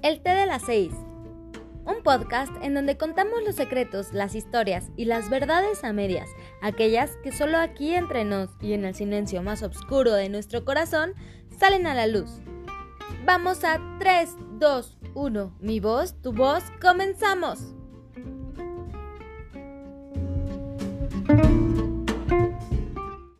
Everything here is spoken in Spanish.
El té de las seis. Un podcast en donde contamos los secretos, las historias y las verdades a medias, aquellas que solo aquí entre nos y en el silencio más oscuro de nuestro corazón salen a la luz. Vamos a 3, 2, 1. Mi voz, tu voz, comenzamos.